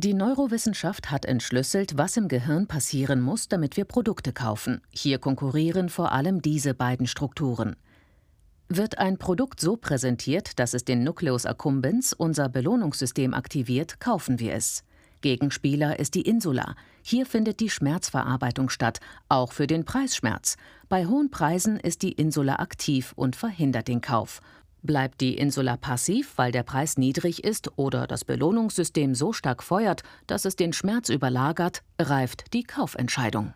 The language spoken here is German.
Die Neurowissenschaft hat entschlüsselt, was im Gehirn passieren muss, damit wir Produkte kaufen. Hier konkurrieren vor allem diese beiden Strukturen. Wird ein Produkt so präsentiert, dass es den Nucleus accumbens, unser Belohnungssystem, aktiviert, kaufen wir es. Gegenspieler ist die Insula. Hier findet die Schmerzverarbeitung statt, auch für den Preisschmerz. Bei hohen Preisen ist die Insula aktiv und verhindert den Kauf. Bleibt die Insula passiv, weil der Preis niedrig ist oder das Belohnungssystem so stark feuert, dass es den Schmerz überlagert, reift die Kaufentscheidung.